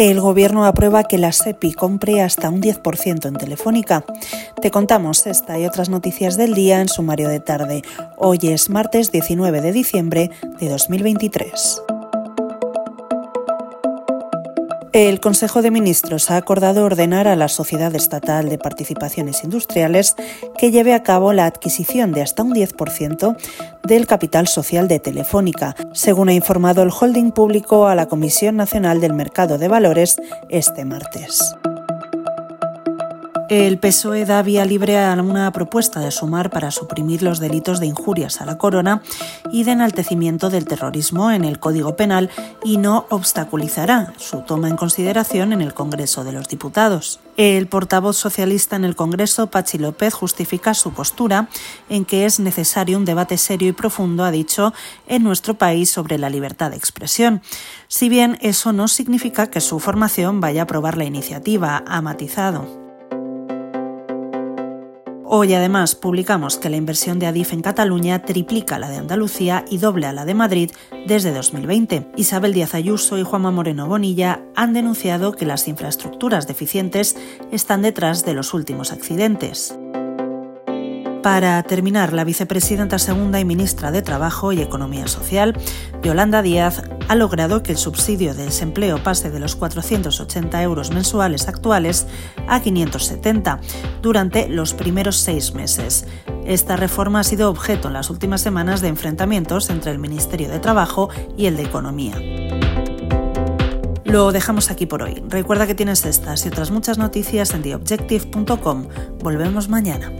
El Gobierno aprueba que la SEPI compre hasta un 10% en Telefónica. Te contamos esta y otras noticias del día en sumario de tarde. Hoy es martes 19 de diciembre de 2023. El Consejo de Ministros ha acordado ordenar a la Sociedad Estatal de Participaciones Industriales que lleve a cabo la adquisición de hasta un 10% del capital social de Telefónica, según ha informado el holding público a la Comisión Nacional del Mercado de Valores este martes. El PSOE da vía libre a una propuesta de sumar para suprimir los delitos de injurias a la corona y de enaltecimiento del terrorismo en el Código Penal y no obstaculizará su toma en consideración en el Congreso de los Diputados. El portavoz socialista en el Congreso, Pachi López, justifica su postura en que es necesario un debate serio y profundo, ha dicho, en nuestro país sobre la libertad de expresión. Si bien eso no significa que su formación vaya a aprobar la iniciativa, ha matizado. Hoy además publicamos que la inversión de Adif en Cataluña triplica la de Andalucía y doble a la de Madrid desde 2020. Isabel Díaz Ayuso y Juanma Moreno Bonilla han denunciado que las infraestructuras deficientes están detrás de los últimos accidentes. Para terminar, la vicepresidenta segunda y ministra de Trabajo y Economía Social, Yolanda Díaz, ha logrado que el subsidio de desempleo pase de los 480 euros mensuales actuales a 570 durante los primeros seis meses. Esta reforma ha sido objeto en las últimas semanas de enfrentamientos entre el Ministerio de Trabajo y el de Economía. Lo dejamos aquí por hoy. Recuerda que tienes estas y otras muchas noticias en theobjective.com. Volvemos mañana.